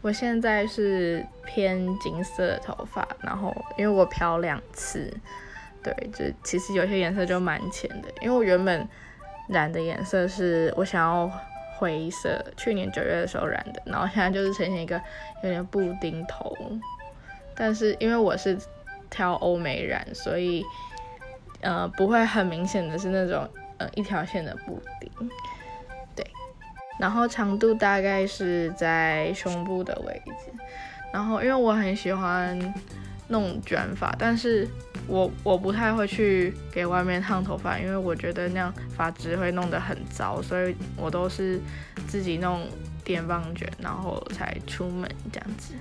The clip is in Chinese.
我现在是偏金色的头发，然后因为我漂两次，对，就其实有些颜色就蛮浅的，因为我原本染的颜色是我想要灰色，去年九月的时候染的，然后现在就是呈现一个有点布丁头，但是因为我是挑欧美染，所以呃不会很明显的是那种呃一条线的布丁。然后长度大概是在胸部的位置，然后因为我很喜欢弄卷发，但是我我不太会去给外面烫头发，因为我觉得那样发质会弄得很糟，所以我都是自己弄电棒卷，然后才出门这样子。